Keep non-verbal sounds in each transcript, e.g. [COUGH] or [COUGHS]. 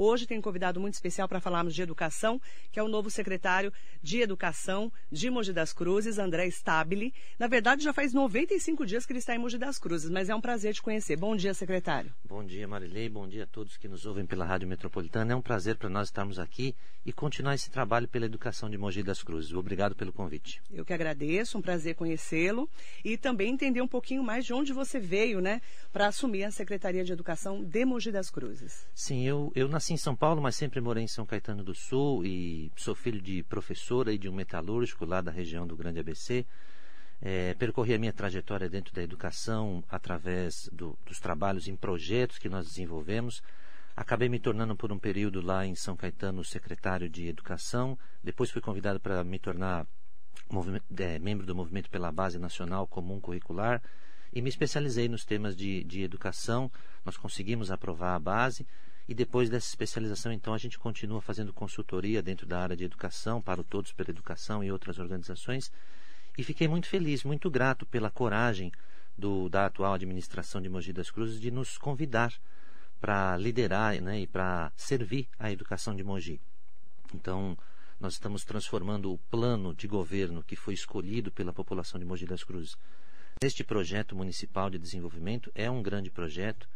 Hoje tem um convidado muito especial para falarmos de educação, que é o novo secretário de Educação de Mogi das Cruzes, André Stabile. Na verdade, já faz 95 dias que ele está em Mogi das Cruzes, mas é um prazer te conhecer. Bom dia, secretário. Bom dia, Marilei. Bom dia a todos que nos ouvem pela Rádio Metropolitana. É um prazer para nós estarmos aqui e continuar esse trabalho pela educação de Mogi das Cruzes. Obrigado pelo convite. Eu que agradeço, um prazer conhecê-lo e também entender um pouquinho mais de onde você veio, né, para assumir a Secretaria de Educação de Mogi das Cruzes. Sim, eu, eu nasci em São Paulo, mas sempre morei em São Caetano do Sul e sou filho de professora e de um metalúrgico lá da região do Grande ABC. É, percorri a minha trajetória dentro da educação através do, dos trabalhos em projetos que nós desenvolvemos. Acabei me tornando por um período lá em São Caetano secretário de Educação. Depois fui convidado para me tornar é, membro do Movimento pela Base Nacional Comum Curricular e me especializei nos temas de, de educação. Nós conseguimos aprovar a base e depois dessa especialização, então, a gente continua fazendo consultoria dentro da área de educação para o Todos pela Educação e outras organizações. E fiquei muito feliz, muito grato pela coragem do, da atual administração de Mogi das Cruzes de nos convidar para liderar né, e para servir a educação de Mogi. Então, nós estamos transformando o plano de governo que foi escolhido pela população de Mogi das Cruzes este projeto municipal de desenvolvimento é um grande projeto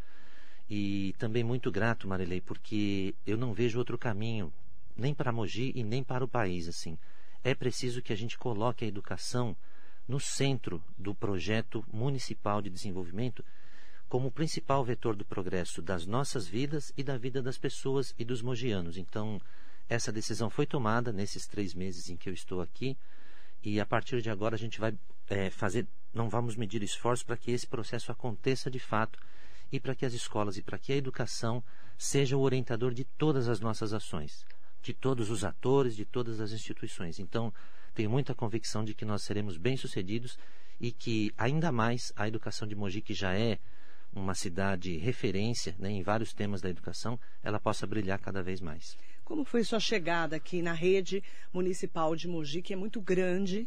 e também muito grato, Marilei, porque eu não vejo outro caminho, nem para Mogi e nem para o país. assim. É preciso que a gente coloque a educação no centro do projeto municipal de desenvolvimento como o principal vetor do progresso das nossas vidas e da vida das pessoas e dos mogianos. Então, essa decisão foi tomada nesses três meses em que eu estou aqui e a partir de agora a gente vai é, fazer não vamos medir esforços para que esse processo aconteça de fato e para que as escolas e para que a educação seja o orientador de todas as nossas ações, de todos os atores, de todas as instituições. Então, tenho muita convicção de que nós seremos bem-sucedidos e que, ainda mais, a educação de Mogi, que já é uma cidade referência né, em vários temas da educação, ela possa brilhar cada vez mais. Como foi sua chegada aqui na rede municipal de Mogi, que é muito grande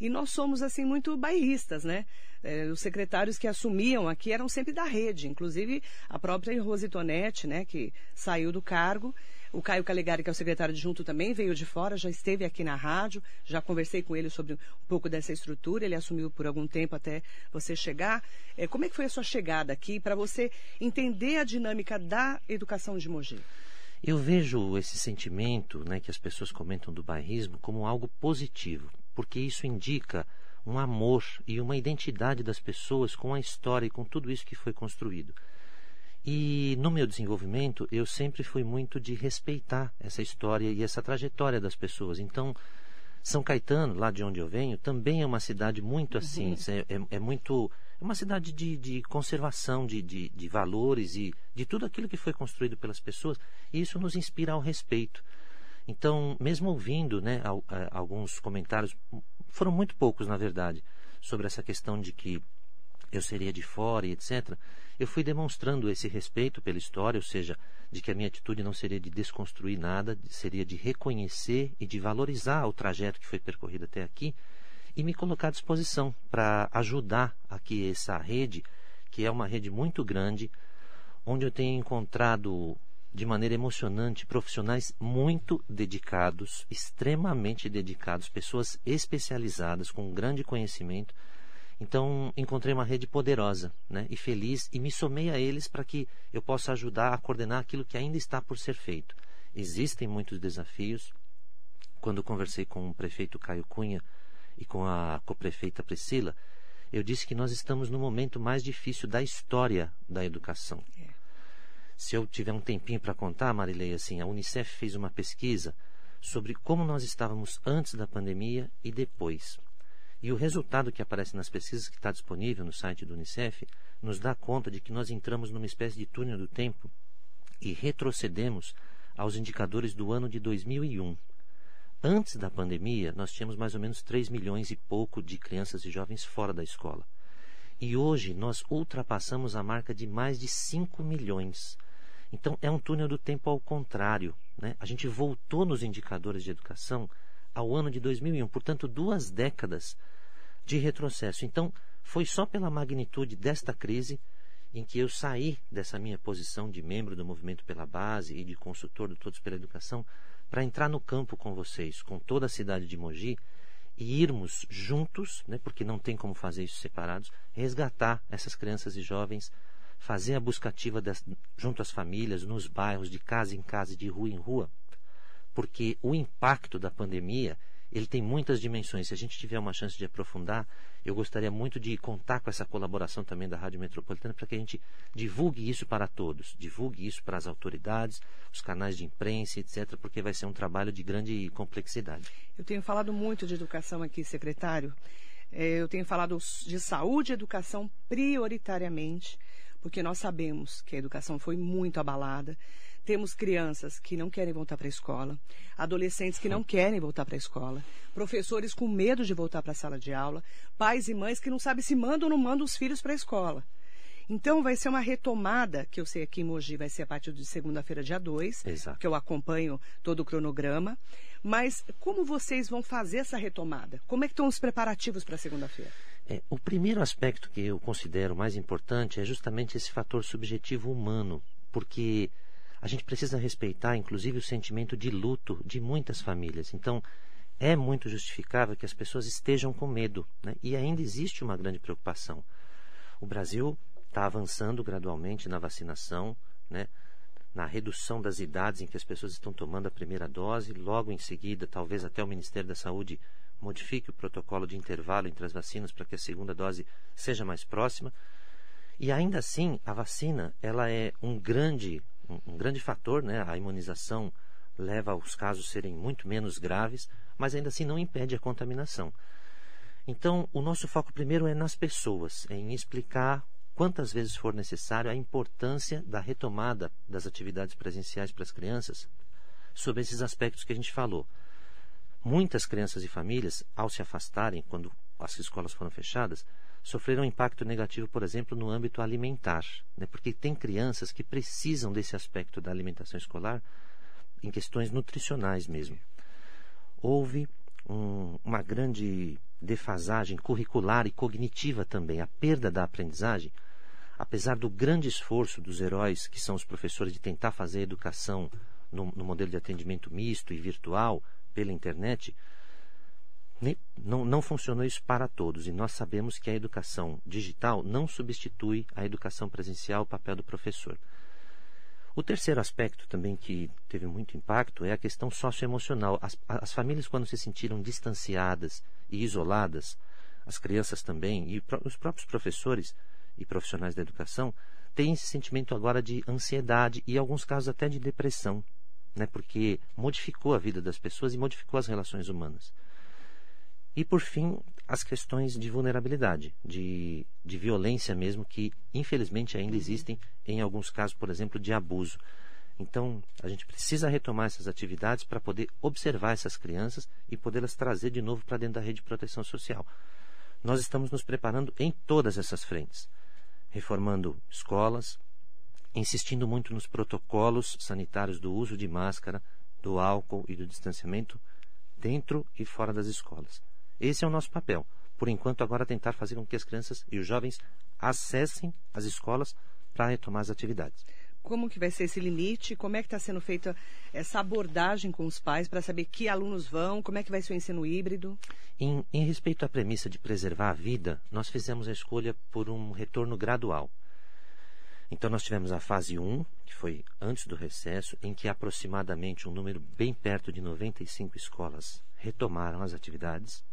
e nós somos, assim, muito bairristas, né? É, os secretários que assumiam aqui eram sempre da rede, inclusive a própria Rose Tonetti, né, que saiu do cargo. O Caio Calegari, que é o secretário adjunto, também veio de fora, já esteve aqui na rádio, já conversei com ele sobre um pouco dessa estrutura, ele assumiu por algum tempo até você chegar. É, como é que foi a sua chegada aqui para você entender a dinâmica da educação de Mogi? Eu vejo esse sentimento né, que as pessoas comentam do bairrismo como algo positivo porque isso indica um amor e uma identidade das pessoas com a história e com tudo isso que foi construído. E no meu desenvolvimento, eu sempre fui muito de respeitar essa história e essa trajetória das pessoas. Então, São Caetano, lá de onde eu venho, também é uma cidade muito assim, uhum. é, é, é, muito. É uma cidade de, de conservação de, de, de valores e de tudo aquilo que foi construído pelas pessoas, e isso nos inspira ao respeito. Então, mesmo ouvindo né, alguns comentários, foram muito poucos, na verdade, sobre essa questão de que eu seria de fora e etc., eu fui demonstrando esse respeito pela história, ou seja, de que a minha atitude não seria de desconstruir nada, seria de reconhecer e de valorizar o trajeto que foi percorrido até aqui e me colocar à disposição para ajudar aqui essa rede, que é uma rede muito grande, onde eu tenho encontrado de maneira emocionante profissionais muito dedicados, extremamente dedicados, pessoas especializadas com grande conhecimento. Então, encontrei uma rede poderosa né, e feliz e me somei a eles para que eu possa ajudar a coordenar aquilo que ainda está por ser feito. Existem muitos desafios. Quando conversei com o prefeito Caio Cunha e com a coprefeita Priscila, eu disse que nós estamos no momento mais difícil da história da educação. É se eu tiver um tempinho para contar, Marilei, assim, a Unicef fez uma pesquisa sobre como nós estávamos antes da pandemia e depois. E o resultado que aparece nas pesquisas que está disponível no site do Unicef nos dá conta de que nós entramos numa espécie de túnel do tempo e retrocedemos aos indicadores do ano de 2001. Antes da pandemia, nós tínhamos mais ou menos 3 milhões e pouco de crianças e jovens fora da escola. E hoje nós ultrapassamos a marca de mais de 5 milhões. Então, é um túnel do tempo ao contrário. Né? A gente voltou nos indicadores de educação ao ano de 2001, portanto, duas décadas de retrocesso. Então, foi só pela magnitude desta crise em que eu saí dessa minha posição de membro do Movimento pela Base e de consultor do Todos pela Educação para entrar no campo com vocês, com toda a cidade de Mogi e irmos juntos, né, porque não tem como fazer isso separados, resgatar essas crianças e jovens, fazer a busca ativa das, junto às famílias, nos bairros, de casa em casa, de rua em rua, porque o impacto da pandemia ele tem muitas dimensões. Se a gente tiver uma chance de aprofundar, eu gostaria muito de contar com essa colaboração também da Rádio Metropolitana para que a gente divulgue isso para todos, divulgue isso para as autoridades, os canais de imprensa, etc., porque vai ser um trabalho de grande complexidade. Eu tenho falado muito de educação aqui, secretário. É, eu tenho falado de saúde e educação prioritariamente, porque nós sabemos que a educação foi muito abalada. Temos crianças que não querem voltar para a escola, adolescentes que não querem voltar para a escola, professores com medo de voltar para a sala de aula, pais e mães que não sabem se mandam ou não mandam os filhos para a escola. Então vai ser uma retomada, que eu sei aqui em Mogi vai ser a partir de segunda-feira, dia 2, que eu acompanho todo o cronograma. Mas como vocês vão fazer essa retomada? Como é que estão os preparativos para segunda-feira? É, o primeiro aspecto que eu considero mais importante é justamente esse fator subjetivo humano, porque a gente precisa respeitar, inclusive, o sentimento de luto de muitas famílias. Então, é muito justificável que as pessoas estejam com medo. Né? E ainda existe uma grande preocupação. O Brasil está avançando gradualmente na vacinação, né? na redução das idades em que as pessoas estão tomando a primeira dose. Logo em seguida, talvez até o Ministério da Saúde modifique o protocolo de intervalo entre as vacinas para que a segunda dose seja mais próxima. E ainda assim, a vacina ela é um grande um, grande fator, né? A imunização leva os casos serem muito menos graves, mas ainda assim não impede a contaminação. Então, o nosso foco primeiro é nas pessoas, é em explicar quantas vezes for necessário a importância da retomada das atividades presenciais para as crianças, sobre esses aspectos que a gente falou. Muitas crianças e famílias, ao se afastarem quando as escolas foram fechadas, sofreram um impacto negativo, por exemplo, no âmbito alimentar, né? porque tem crianças que precisam desse aspecto da alimentação escolar em questões nutricionais mesmo. Houve um, uma grande defasagem curricular e cognitiva também, a perda da aprendizagem, apesar do grande esforço dos heróis, que são os professores, de tentar fazer a educação no, no modelo de atendimento misto e virtual pela internet, não, não funcionou isso para todos e nós sabemos que a educação digital não substitui a educação presencial, o papel do professor. O terceiro aspecto também que teve muito impacto é a questão socioemocional. As, as famílias, quando se sentiram distanciadas e isoladas, as crianças também, e os próprios professores e profissionais da educação, têm esse sentimento agora de ansiedade e, em alguns casos, até de depressão, né? porque modificou a vida das pessoas e modificou as relações humanas. E, por fim, as questões de vulnerabilidade, de, de violência mesmo, que infelizmente ainda existem em alguns casos, por exemplo, de abuso. Então, a gente precisa retomar essas atividades para poder observar essas crianças e podê-las trazer de novo para dentro da rede de proteção social. Nós estamos nos preparando em todas essas frentes, reformando escolas, insistindo muito nos protocolos sanitários do uso de máscara, do álcool e do distanciamento dentro e fora das escolas. Esse é o nosso papel. Por enquanto, agora tentar fazer com que as crianças e os jovens acessem as escolas para retomar as atividades. Como que vai ser esse limite? Como é que está sendo feita essa abordagem com os pais para saber que alunos vão? Como é que vai ser o ensino híbrido? Em, em respeito à premissa de preservar a vida, nós fizemos a escolha por um retorno gradual. Então, nós tivemos a fase 1, que foi antes do recesso, em que aproximadamente um número bem perto de 95 escolas retomaram as atividades.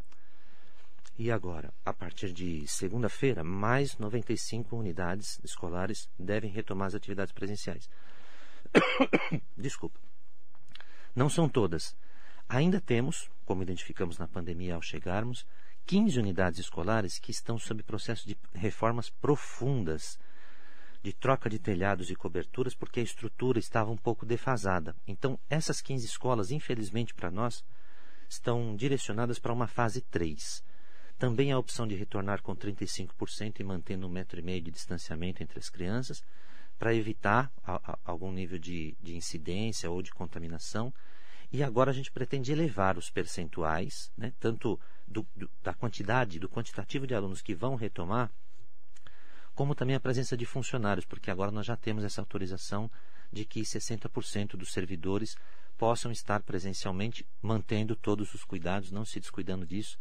E agora, a partir de segunda-feira, mais 95 unidades escolares devem retomar as atividades presenciais. [COUGHS] Desculpa. Não são todas. Ainda temos, como identificamos na pandemia ao chegarmos, 15 unidades escolares que estão sob processo de reformas profundas, de troca de telhados e coberturas, porque a estrutura estava um pouco defasada. Então, essas 15 escolas, infelizmente para nós, estão direcionadas para uma fase 3 também a opção de retornar com 35% e mantendo um metro e meio de distanciamento entre as crianças, para evitar a, a, algum nível de, de incidência ou de contaminação. E agora a gente pretende elevar os percentuais, né, tanto do, do, da quantidade, do quantitativo de alunos que vão retomar, como também a presença de funcionários, porque agora nós já temos essa autorização de que 60% dos servidores possam estar presencialmente, mantendo todos os cuidados, não se descuidando disso,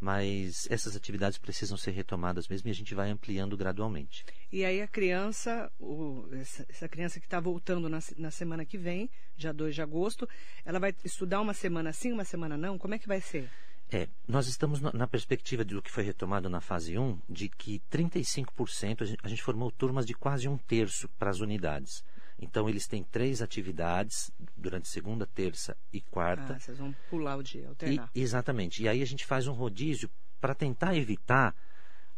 mas essas atividades precisam ser retomadas mesmo e a gente vai ampliando gradualmente. E aí a criança, o, essa, essa, criança que está voltando na, na, semana que vem, dia 2 de agosto, ela vai estudar uma semana sim, uma semana não? Como é que vai ser? É, nós estamos na perspectiva do que foi retomado na fase 1, de que 35%, a gente, formou turmas de quase um terço para as unidades. Então, eles têm três atividades durante segunda, terça e quarta. Ah, vocês vão pular o dia, alternar. E, exatamente. E aí a gente faz um rodízio para tentar evitar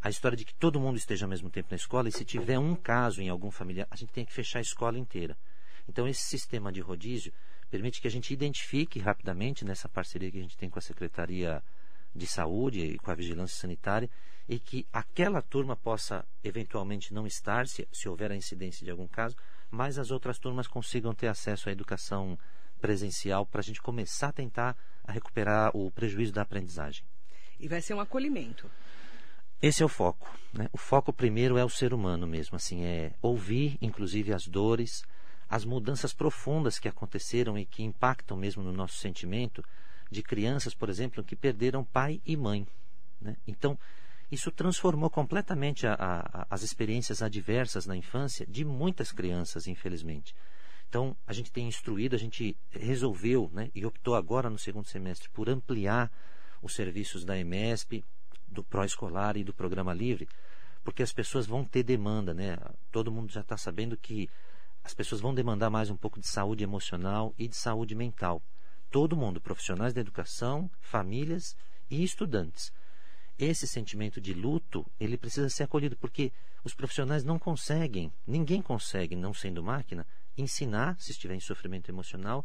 a história de que todo mundo esteja ao mesmo tempo na escola e se tiver um caso em algum familiar, a gente tem que fechar a escola inteira. Então, esse sistema de rodízio permite que a gente identifique rapidamente, nessa parceria que a gente tem com a Secretaria de Saúde e com a Vigilância Sanitária, e que aquela turma possa eventualmente não estar, se, se houver a incidência de algum caso, mas as outras turmas consigam ter acesso à educação presencial para a gente começar a tentar a recuperar o prejuízo da aprendizagem. E vai ser um acolhimento. Esse é o foco. Né? O foco primeiro é o ser humano mesmo, assim, é ouvir, inclusive, as dores, as mudanças profundas que aconteceram e que impactam mesmo no nosso sentimento de crianças, por exemplo, que perderam pai e mãe. Né? Então, isso transformou completamente a, a, as experiências adversas na infância de muitas crianças, infelizmente. Então, a gente tem instruído, a gente resolveu né, e optou agora no segundo semestre por ampliar os serviços da EMESP, do pró-escolar e do programa livre, porque as pessoas vão ter demanda. Né? Todo mundo já está sabendo que as pessoas vão demandar mais um pouco de saúde emocional e de saúde mental. Todo mundo, profissionais da educação, famílias e estudantes esse sentimento de luto, ele precisa ser acolhido, porque os profissionais não conseguem, ninguém consegue, não sendo máquina, ensinar se estiver em sofrimento emocional,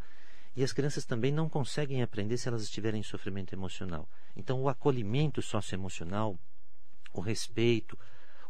e as crianças também não conseguem aprender se elas estiverem em sofrimento emocional. Então, o acolhimento socioemocional, o respeito,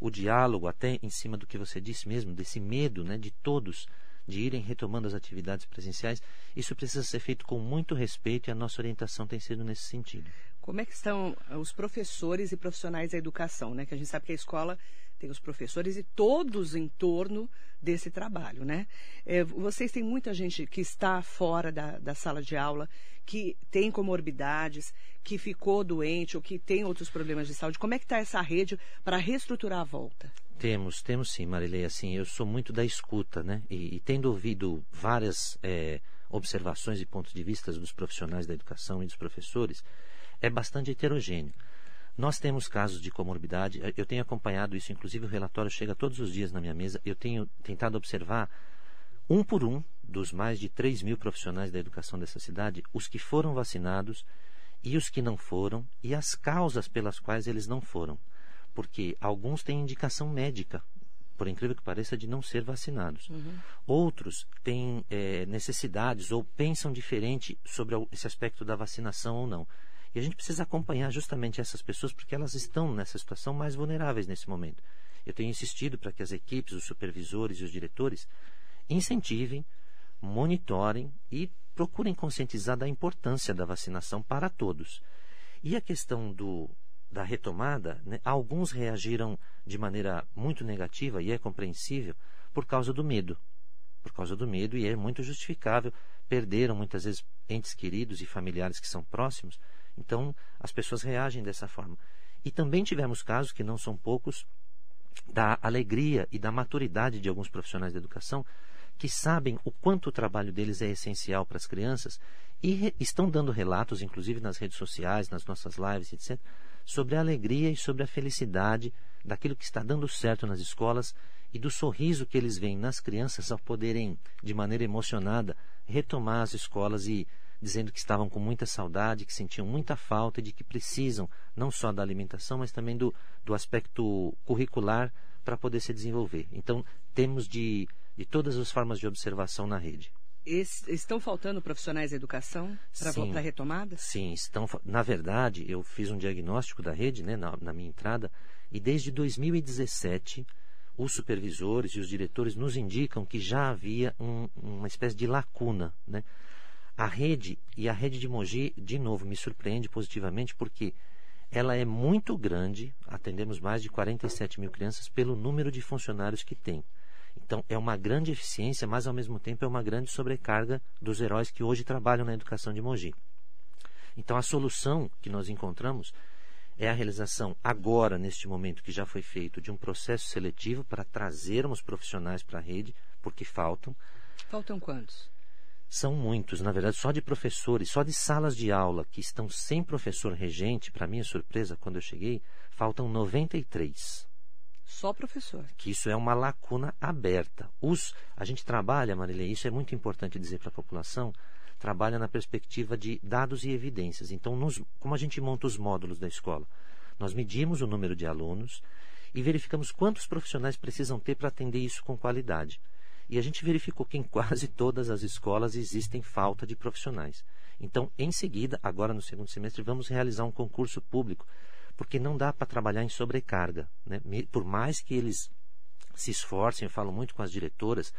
o diálogo, até em cima do que você disse mesmo, desse medo né, de todos de irem retomando as atividades presenciais, isso precisa ser feito com muito respeito e a nossa orientação tem sido nesse sentido. Como é que estão os professores e profissionais da educação, né? Que a gente sabe que a escola tem os professores e todos em torno desse trabalho, né? É, vocês têm muita gente que está fora da, da sala de aula, que tem comorbidades, que ficou doente ou que tem outros problemas de saúde. Como é que está essa rede para reestruturar a volta? Temos, temos sim, Marilei. Assim, eu sou muito da escuta, né? E, e tendo ouvido várias é, observações e pontos de vista dos profissionais da educação e dos professores, é bastante heterogêneo. Nós temos casos de comorbidade, eh, eu tenho acompanhado isso, inclusive o relatório chega todos os dias na minha mesa, eu tenho tentado observar um por um dos mais de 3 mil profissionais da educação dessa cidade, os que foram vacinados e os que não foram, e as causas pelas quais eles não foram. Porque alguns têm indicação médica, por incrível que pareça, de não ser vacinados. Uhum. Outros têm é, necessidades ou pensam diferente sobre esse aspecto da vacinação ou não. E a gente precisa acompanhar justamente essas pessoas porque elas estão nessa situação mais vulneráveis nesse momento. Eu tenho insistido para que as equipes, os supervisores e os diretores incentivem, monitorem e procurem conscientizar da importância da vacinação para todos. E a questão do, da retomada, né, alguns reagiram de maneira muito negativa e é compreensível por causa do medo. Por causa do medo, e é muito justificável. Perderam muitas vezes entes queridos e familiares que são próximos então, as pessoas reagem dessa forma. E também tivemos casos, que não são poucos, da alegria e da maturidade de alguns profissionais da educação que sabem o quanto o trabalho deles é essencial para as crianças e estão dando relatos, inclusive nas redes sociais, nas nossas lives, etc., sobre a alegria e sobre a felicidade daquilo que está dando certo nas escolas e do sorriso que eles veem nas crianças ao poderem, de maneira emocionada, retomar as escolas e dizendo que estavam com muita saudade, que sentiam muita falta e de que precisam não só da alimentação, mas também do, do aspecto curricular para poder se desenvolver. Então, temos de, de todas as formas de observação na rede. estão faltando profissionais de educação para a retomada? Sim, estão. Na verdade, eu fiz um diagnóstico da rede né, na, na minha entrada e desde 2017 os supervisores e os diretores nos indicam que já havia um, uma espécie de lacuna, né? A rede, e a rede de Mogi, de novo, me surpreende positivamente porque ela é muito grande, atendemos mais de 47 mil crianças pelo número de funcionários que tem. Então, é uma grande eficiência, mas ao mesmo tempo é uma grande sobrecarga dos heróis que hoje trabalham na educação de Mogi. Então, a solução que nós encontramos é a realização agora, neste momento que já foi feito, de um processo seletivo para trazermos profissionais para a rede, porque faltam. Faltam quantos? São muitos, na verdade, só de professores, só de salas de aula que estão sem professor regente, para minha surpresa, quando eu cheguei, faltam 93. Só professor. Que isso é uma lacuna aberta. Os, a gente trabalha, Marília, isso é muito importante dizer para a população, trabalha na perspectiva de dados e evidências. Então, nos, como a gente monta os módulos da escola? Nós medimos o número de alunos e verificamos quantos profissionais precisam ter para atender isso com qualidade. E a gente verificou que em quase todas as escolas existem falta de profissionais. Então, em seguida, agora no segundo semestre, vamos realizar um concurso público, porque não dá para trabalhar em sobrecarga. Né? Por mais que eles se esforcem, eu falo muito com as diretoras,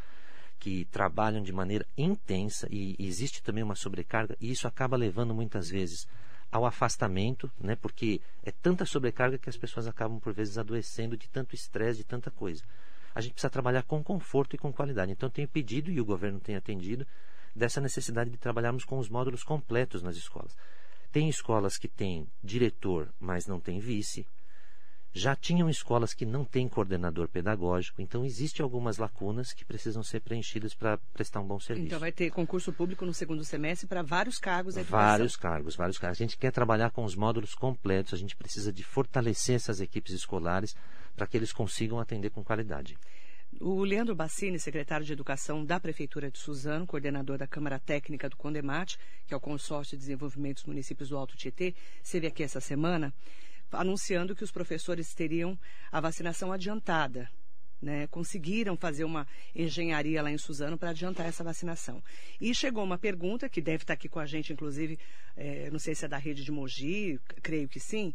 que trabalham de maneira intensa e existe também uma sobrecarga, e isso acaba levando muitas vezes ao afastamento, né? porque é tanta sobrecarga que as pessoas acabam por vezes adoecendo de tanto estresse, de tanta coisa. A gente precisa trabalhar com conforto e com qualidade. Então, tenho pedido, e o governo tem atendido, dessa necessidade de trabalharmos com os módulos completos nas escolas. Tem escolas que têm diretor, mas não tem vice. Já tinham escolas que não têm coordenador pedagógico, então existem algumas lacunas que precisam ser preenchidas para prestar um bom serviço. Então vai ter concurso público no segundo semestre para vários cargos. Vários cargos, vários cargos. A gente quer trabalhar com os módulos completos, a gente precisa de fortalecer essas equipes escolares para que eles consigam atender com qualidade. O Leandro Bassini, secretário de Educação da Prefeitura de Suzano, coordenador da Câmara Técnica do Condemate, que é o consórcio de desenvolvimento dos municípios do Alto Tietê, esteve aqui essa semana anunciando que os professores teriam a vacinação adiantada. Né, conseguiram fazer uma engenharia lá em Suzano para adiantar essa vacinação. E chegou uma pergunta, que deve estar aqui com a gente, inclusive, é, não sei se é da rede de Mogi, creio que sim,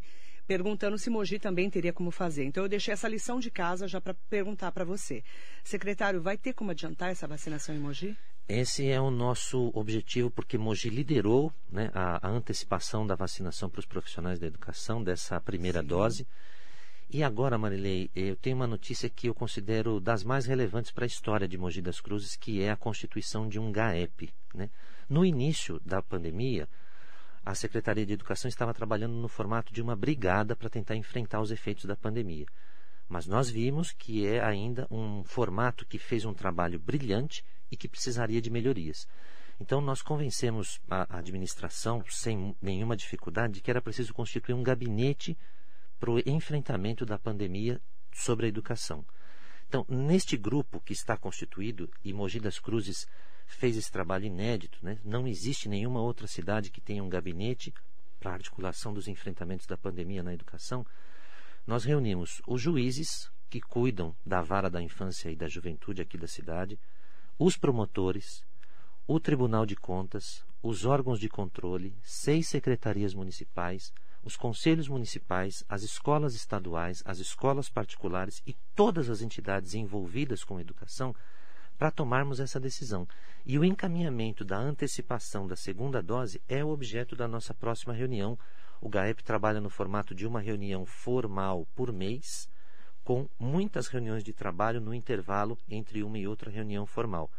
perguntando se Mogi também teria como fazer. Então, eu deixei essa lição de casa já para perguntar para você. Secretário, vai ter como adiantar essa vacinação em Mogi? Esse é o nosso objetivo, porque Mogi liderou né, a, a, antecipação da vacinação para os profissionais da educação, dessa primeira Sim. dose. E agora, Marilei, eu tenho uma notícia que eu considero das mais relevantes para a história de Mogi das Cruzes, que é a constituição de um GAEP. Né? No início da pandemia, a Secretaria de Educação estava trabalhando no formato de uma brigada para tentar enfrentar os efeitos da pandemia. Mas nós vimos que é ainda um formato que fez um trabalho brilhante e que precisaria de melhorias. Então, nós convencemos a administração, sem nenhuma dificuldade, de que era preciso constituir um gabinete para o enfrentamento da pandemia sobre a educação. Então, neste grupo que está constituído, e Mogi das Cruzes fez esse trabalho inédito, né? não existe nenhuma outra cidade que tenha um gabinete para a articulação dos enfrentamentos da pandemia na educação. Nós reunimos os juízes que cuidam da vara da infância e da juventude aqui da cidade, os promotores, o Tribunal de Contas, os órgãos de controle, seis secretarias municipais, os conselhos municipais, as escolas estaduais, as escolas particulares e todas as entidades envolvidas com educação para tomarmos essa decisão. E o encaminhamento da antecipação da segunda dose é o objeto da nossa próxima reunião. O GAEP trabalha no formato de uma reunião formal por mês com muitas reuniões de trabalho no intervalo entre uma e outra reunião formal.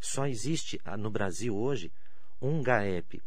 Só existe ah, no Brasil hoje um GAEP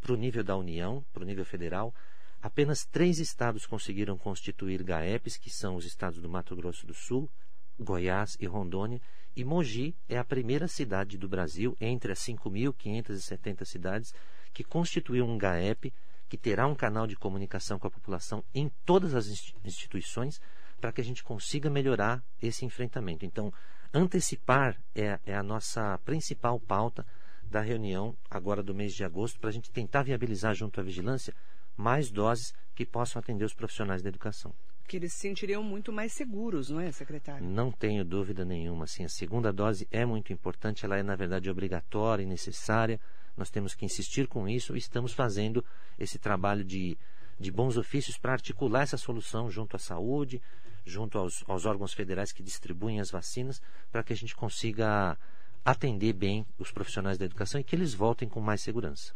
para o nível da União, para o nível federal. Apenas três estados conseguiram constituir GAEPs, que são os estados do Mato Grosso do Sul, Goiás e Rondônia. E Mogi é a primeira cidade do Brasil, entre as 5.570 cidades, que constituiu um GAEP, que terá um canal de comunicação com a população em todas as instituições para que a gente consiga melhorar esse enfrentamento. Então, antecipar é, é a nossa principal pauta da reunião agora do mês de agosto, para a gente tentar viabilizar junto à vigilância mais doses que possam atender os profissionais da educação. Que eles se sentiriam muito mais seguros, não é, secretário? Não tenho dúvida nenhuma. Assim, a segunda dose é muito importante, ela é, na verdade, obrigatória e necessária. Nós temos que insistir com isso e estamos fazendo esse trabalho de, de bons ofícios para articular essa solução junto à saúde, junto aos, aos órgãos federais que distribuem as vacinas, para que a gente consiga atender bem os profissionais da educação e que eles voltem com mais segurança.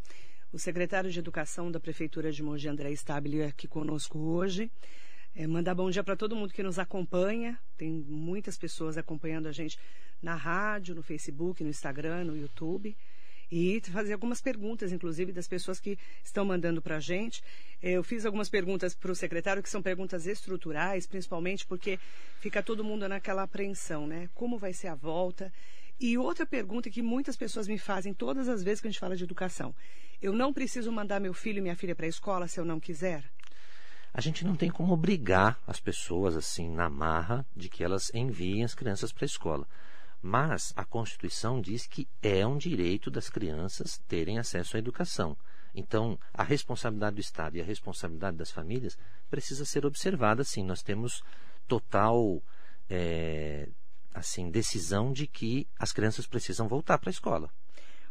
o secretário de Educação da Prefeitura de Mogi, André Stabile, aqui conosco hoje. É, mandar bom dia para todo mundo que nos acompanha. Tem muitas pessoas acompanhando a gente na rádio, no Facebook, no Instagram, no YouTube. E fazer algumas perguntas, inclusive, das pessoas que estão mandando para a gente. É, eu fiz algumas perguntas para o secretário, que são perguntas estruturais, principalmente porque fica todo mundo naquela apreensão, né? Como vai ser a volta? E outra pergunta que muitas pessoas me fazem todas as vezes que a gente fala de educação: eu não preciso mandar meu filho e minha filha para a escola se eu não quiser? A gente não tem como obrigar as pessoas assim na marra de que elas enviem as crianças para a escola. Mas a Constituição diz que é um direito das crianças terem acesso à educação. Então, a responsabilidade do Estado e a responsabilidade das famílias precisa ser observada, sim. Nós temos total é, assim decisão de que as crianças precisam voltar para a escola.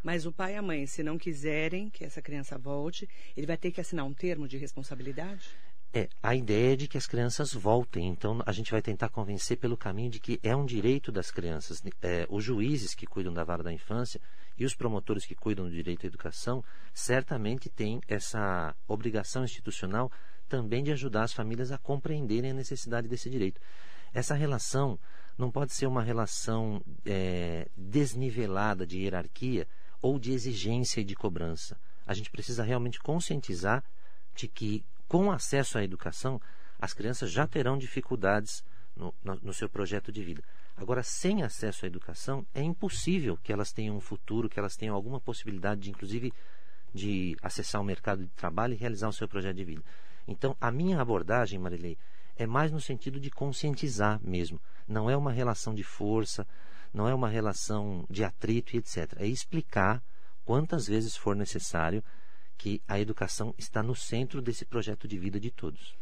Mas o pai e a mãe, se não quiserem que essa criança volte, ele vai ter que assinar um termo de responsabilidade? É, a ideia é de que as crianças voltem. Então, a gente vai tentar convencer pelo caminho de que é um direito das crianças. É, os juízes que cuidam da vara da infância e os promotores que cuidam do direito à educação certamente têm essa obrigação institucional também de ajudar as famílias a compreenderem a necessidade desse direito. Essa relação não pode ser uma relação é, desnivelada de hierarquia ou de exigência e de cobrança. A gente precisa realmente conscientizar de que, com acesso à educação, as crianças já terão dificuldades no, no, no seu projeto de vida. Agora, sem acesso à educação, é impossível que elas tenham um futuro, que elas tenham alguma possibilidade, de, inclusive, de acessar o mercado de trabalho e realizar o seu projeto de vida. Então, a minha abordagem, Marilei, é mais no sentido de conscientizar mesmo. Não é uma relação de força, não é uma relação de atrito e etc. É explicar quantas vezes for necessário que a educação está no centro desse projeto de vida de todos.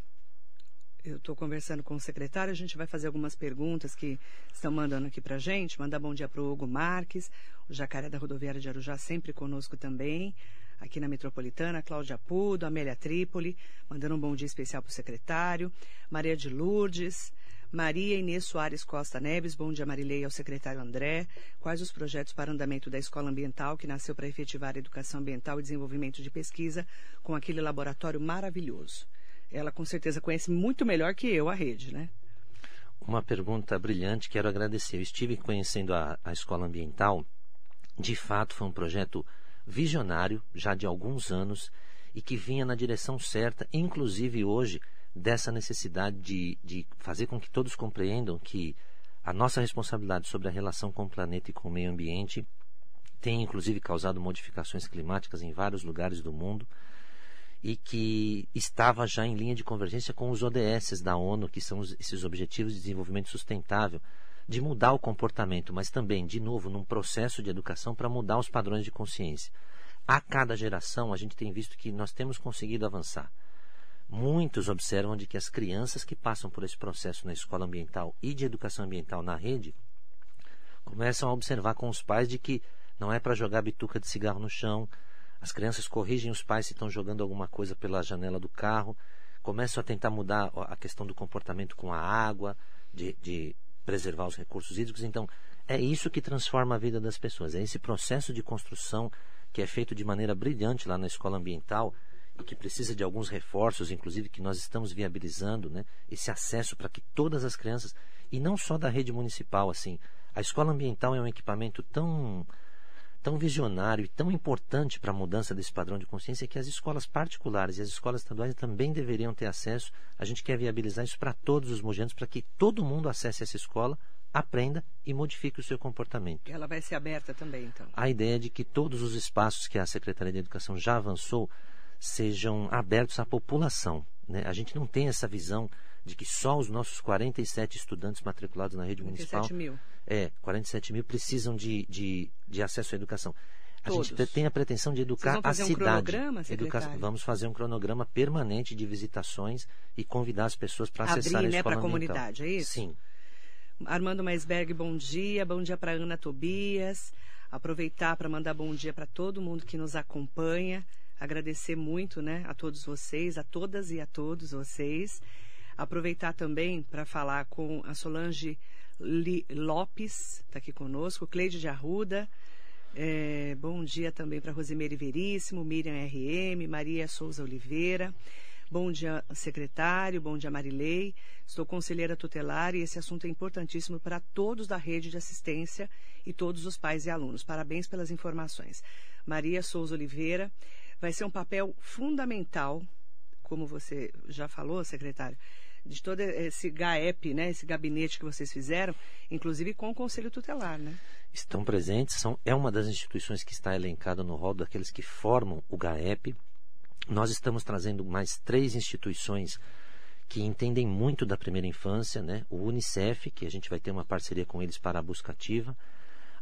Eu estou conversando com o secretário, a gente vai fazer algumas perguntas que estão mandando aqui para a gente. Mandar bom dia para o Hugo Marques, o Jacaré da Rodoviária de Arujá, sempre conosco também aqui na Metropolitana, Cláudia Pudo, Amélia Trípoli, mandando um bom dia especial para o secretário, Maria de Lourdes, Maria Inês Soares Costa Neves, bom dia Marilei ao secretário André. Quais os projetos para andamento da Escola Ambiental, que nasceu para efetivar a educação ambiental e desenvolvimento de pesquisa com aquele laboratório maravilhoso? Ela com certeza conhece muito melhor que eu a rede, né? Uma pergunta brilhante, quero agradecer. Eu estive conhecendo a, a Escola Ambiental. De fato, foi um projeto visionário, já de alguns anos, e que vinha na direção certa, inclusive hoje, dessa necessidade de, de fazer com que todos compreendam que a nossa responsabilidade sobre a relação com o planeta e com o meio ambiente tem inclusive causado modificações climáticas em vários lugares do mundo e que estava já em linha de convergência com os ODS da ONU, que são esses Objetivos de Desenvolvimento Sustentável, de mudar o comportamento, mas também, de novo, num processo de educação para mudar os padrões de consciência. A cada geração, a gente tem visto que nós temos conseguido avançar. Muitos observam de que as crianças que passam por esse processo na escola ambiental e de educação ambiental na rede começam a observar com os pais de que não é para jogar bituca de cigarro no chão. As crianças corrigem os pais se estão jogando alguma coisa pela janela do carro, começam a tentar mudar a questão do comportamento com a água, de, de preservar os recursos hídricos. Então, é isso que transforma a vida das pessoas. É esse processo de construção que é feito de maneira brilhante lá na escola ambiental que precisa de alguns reforços, inclusive que nós estamos viabilizando, né, esse acesso para que todas as crianças e não só da rede municipal, assim, a escola ambiental é um equipamento tão tão visionário e tão importante para a mudança desse padrão de consciência que as escolas particulares e as escolas estaduais também deveriam ter acesso. A gente quer viabilizar isso para todos os mojanos, para que todo mundo acesse essa escola, aprenda e modifique o seu comportamento. Ela vai ser aberta também, então? A ideia é de que todos os espaços que a Secretaria de Educação já avançou sejam abertos à população. Né? A gente não tem essa visão de que só os nossos 47 estudantes matriculados na rede 47 municipal. mil. É, 47 mil precisam de, de, de acesso à educação. A Todos. gente tem a pretensão de educar a cidade. Um cronograma, Educa... Vamos fazer um cronograma permanente de visitações e convidar as pessoas para acessar Abrir, a né, escola para a comunidade, é isso? Sim. Armando Maisberg, bom dia. Bom dia para Ana Tobias. Aproveitar para mandar bom dia para todo mundo que nos acompanha. Agradecer muito né, a todos vocês, a todas e a todos vocês. Aproveitar também para falar com a Solange Li Lopes, está aqui conosco, Cleide de Arruda, É, bom dia também para Rosimeire Veríssimo, Miriam RM, Maria Souza Oliveira. Bom dia, secretário. Bom dia, Marilei. Estou conselheira tutelar e esse assunto é importantíssimo para todos da rede de assistência e todos os pais e alunos. Parabéns pelas informações. Maria Souza Oliveira. Vai ser um papel fundamental, como você já falou, secretário, de todo esse GAEP, né, esse gabinete que vocês fizeram, inclusive com o Conselho Tutelar, né? Estão presentes, são, é uma das instituições que está elencada no rol daqueles que formam o GAEP. Nós estamos trazendo mais três instituições que entendem muito da primeira infância, né? O Unicef, que a gente vai ter uma parceria com eles para a busca ativa,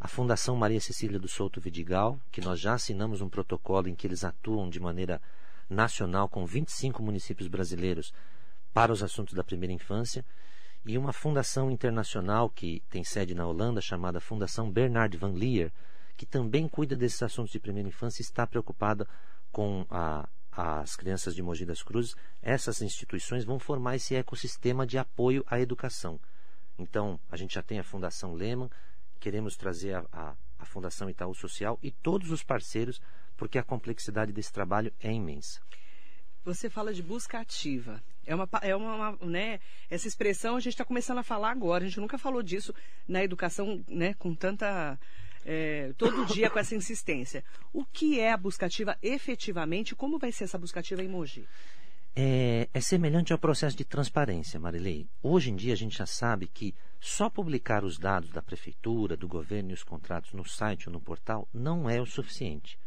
a Fundação Maria Cecília do Souto Vidigal, que nós já assinamos um protocolo em que eles atuam de maneira nacional com 25 municípios brasileiros para os assuntos da primeira infância, e uma fundação internacional que tem sede na Holanda, chamada Fundação Bernard van Leer, que também cuida desses assuntos de primeira infância e está preocupada com a, as crianças de Mogi das Cruzes. Essas instituições vão formar esse ecossistema de apoio à educação. Então, a gente já tem a Fundação Lehman, queremos trazer a, a, a Fundação Itaú Social e todos os parceiros, porque a complexidade desse trabalho é imensa. Você fala de busca ativa. É uma, é uma, uma né, essa expressão a gente está começando a falar agora. A gente nunca falou disso na educação, né, com tanta é, todo dia com essa insistência. O que é a busca ativa efetivamente? Como vai ser essa busca ativa em Mogi? É, é, semelhante ao processo de transparência, Marilei. Hoje em dia a gente já sabe que só publicar os dados da prefeitura, do governo e os contratos no site ou no portal não é o suficiente.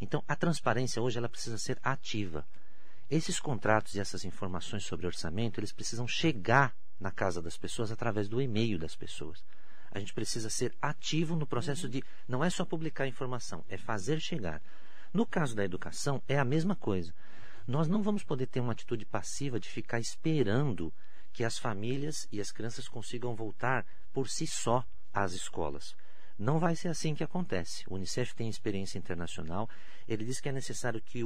Então a transparência hoje ela precisa ser ativa. Esses contratos e essas informações sobre orçamento, eles precisam chegar na casa das pessoas através do e-mail das pessoas. A gente precisa ser ativo no processo de não é só publicar informação, é fazer chegar. No caso da educação, é a mesma coisa. Nós não vamos poder ter uma atitude passiva de ficar esperando que as famílias e as crianças consigam voltar por si só às escolas. Não vai ser assim que acontece. O Unicef tem experiência internacional. Ele diz que é necessário que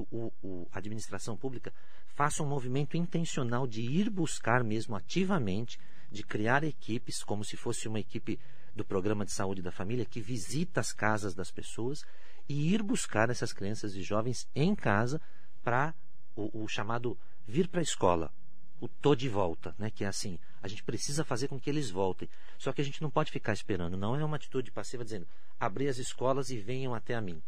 a administração pública faça um movimento intencional de ir buscar mesmo ativamente, de criar equipes, como se fosse uma equipe do programa de saúde da família, que visita as casas das pessoas e ir buscar essas crianças e jovens em casa para o, o chamado vir para a escola, o tô de volta, né? Que é assim, a gente precisa fazer com que eles voltem. Só que a gente não pode ficar esperando, não é uma atitude passiva dizendo, abrir as escolas e venham até a mim.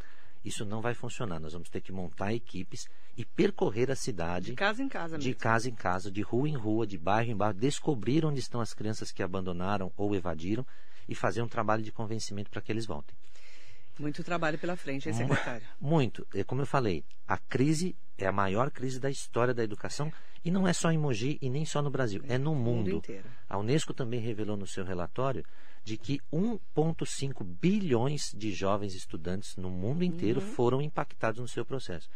Isso não vai funcionar. Nós vamos ter que montar equipes e percorrer a cidade. De casa em casa mesmo. De casa em casa, de rua em rua, de bairro em bairro, descobrir onde estão as crianças que abandonaram ou evadiram e fazer um trabalho de convencimento para que eles voltem. Muito trabalho pela frente, hein, secretário? Muito. É como eu falei, a crise é a maior crise da história da educação e não é só em Mogi e nem só no Brasil, é no mundo. mundo inteiro. A Unesco também revelou no seu relatório de que 1,5 bilhões de jovens estudantes no mundo inteiro uhum. foram impactados no seu processo.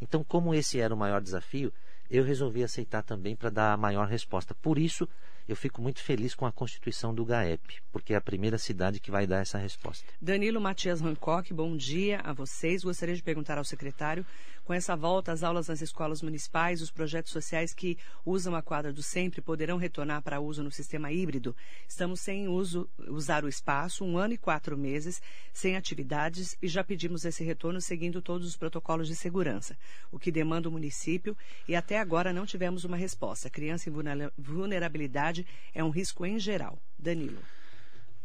Então, como esse era o maior desafio, eu resolvi aceitar também para dar a maior resposta. Por isso, eu fico muito feliz com a constituição do GAEP, porque é a primeira cidade que vai dar essa resposta. Danilo Matias Hancock, bom dia a vocês. Gostaria de perguntar ao secretário, com essa volta às aulas nas escolas municipais, os projetos sociais que usam a quadra do sempre poderão retornar para uso no sistema híbrido. Estamos sem uso, usar o espaço, um ano e quatro meses, sem atividades, e já pedimos esse retorno seguindo todos os protocolos de segurança, o que demanda o município, e até agora não tivemos uma resposta. Criança em vulnerabilidade é um risco em geral. Danilo.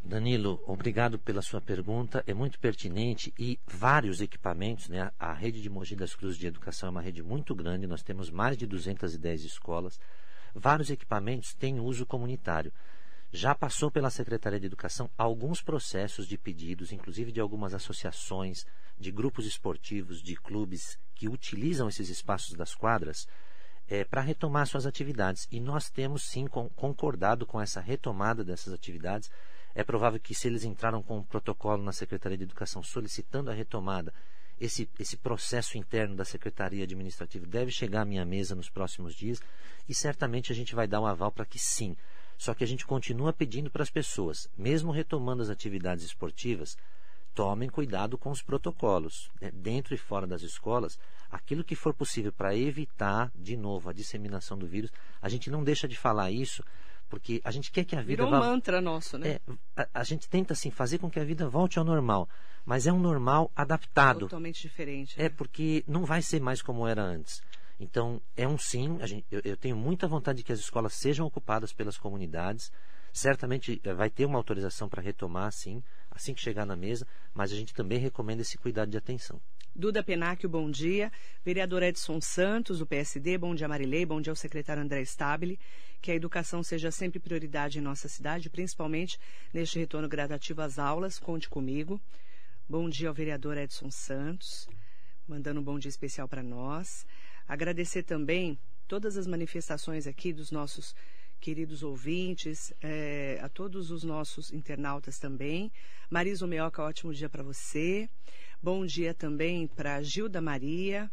Danilo, obrigado pela sua pergunta. É muito pertinente e vários equipamentos, né? A rede de Mogi das Cruzes de Educação é uma rede muito grande, nós temos mais de 210 escolas. Vários equipamentos têm uso comunitário. Já passou pela Secretaria de Educação alguns processos de pedidos, inclusive de algumas associações, de grupos esportivos, de clubes que utilizam esses espaços das quadras é, para retomar suas atividades. E nós temos sim concordado com essa retomada dessas atividades. É provável que, se eles entraram com um protocolo na Secretaria de Educação solicitando a retomada, esse, esse processo interno da Secretaria Administrativa deve chegar à minha mesa nos próximos dias e certamente a gente vai dar um aval para que sim. Só que a gente continua pedindo para as pessoas, mesmo retomando as atividades esportivas, tomem cuidado com os protocolos. Né? Dentro e fora das escolas, aquilo que for possível para evitar, de novo, a disseminação do vírus, a gente não deixa de falar isso, Porque a gente quer que a vida Virou vá... um mantra nosso, né? É, a, a, gente tenta assim fazer com que a vida volte ao normal, mas é um normal adaptado. Totalmente diferente. É né? porque não vai ser mais como era antes. Então é um sim. Gente, eu, eu tenho muita vontade de que as escolas sejam ocupadas pelas comunidades. Certamente eh, vai ter uma autorização para retomar, sim, assim que chegar na mesa, mas a gente também recomenda esse cuidado de atenção. Duda Penacchio, bom dia. Vereador Edson Santos, do PSD, bom dia Marilei, bom dia ao secretário André Stabile. Que a educação seja sempre prioridade em nossa cidade, principalmente neste retorno gradativo às aulas. Conte comigo. Bom dia ao vereador Edson Santos, mandando um bom dia especial para nós. Agradecer também todas as manifestações aqui dos nossos queridos ouvintes, é, a todos os nossos internautas também. Marisa Meoca, ótimo dia para você. Bom dia também para Gilda Maria,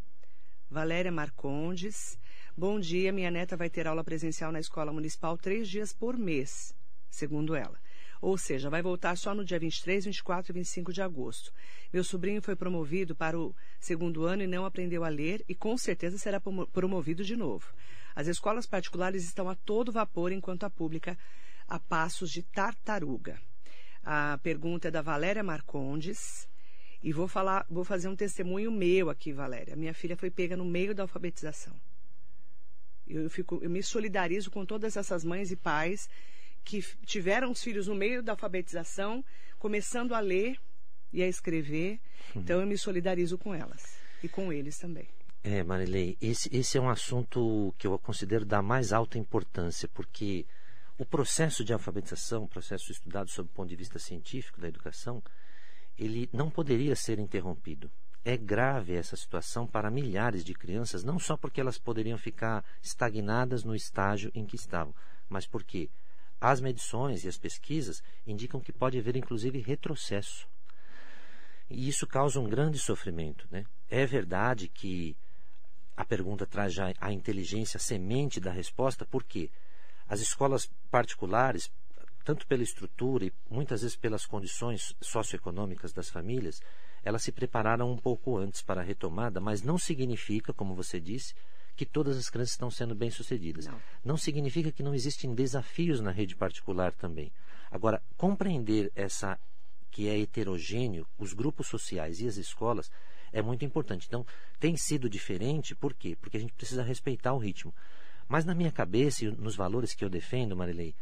Valéria Marcondes. Bom dia, minha neta vai ter aula presencial na escola municipal três dias por mês, segundo ela. Ou seja, vai voltar só no dia 23, 24 e 25 de agosto. Meu sobrinho foi promovido para o segundo ano e não aprendeu a ler e com certeza será promovido de novo. As escolas particulares estão a todo vapor enquanto a pública a passos de tartaruga. A pergunta é da Valéria Marcondes. E vou falar, vou fazer um testemunho meu aqui, Valéria. Minha filha foi pega no meio da alfabetização. Eu, fico, eu me solidarizo com todas essas mães e pais que tiveram os filhos no meio da alfabetização, começando a ler e a escrever. Então eu me solidarizo com elas e com eles também. É, Marilei, esse, esse é um assunto que eu considero da mais alta importância, porque o processo de alfabetização, o processo estudado sob o ponto de vista científico da educação, ele não poderia ser interrompido. É grave essa situação para milhares de crianças, não só porque elas poderiam ficar estagnadas no estágio em que estavam, mas porque as medições e as pesquisas indicam que pode haver inclusive retrocesso. E isso causa um grande sofrimento. Né? É verdade que a pergunta traz já a inteligência, semente da resposta, porque as escolas particulares tanto pela estrutura e muitas vezes pelas condições socioeconômicas das famílias, elas se prepararam um pouco antes para a retomada, mas não significa, como você disse, que todas as crianças estão sendo bem-sucedidas. Não. não significa que não existem desafios na rede particular também. Agora, compreender essa que é heterogêneo, os grupos sociais e as escolas, é muito importante. Então, tem sido diferente, por quê? Porque a gente precisa respeitar o ritmo. Mas na minha cabeça e nos valores que eu defendo, Marilei,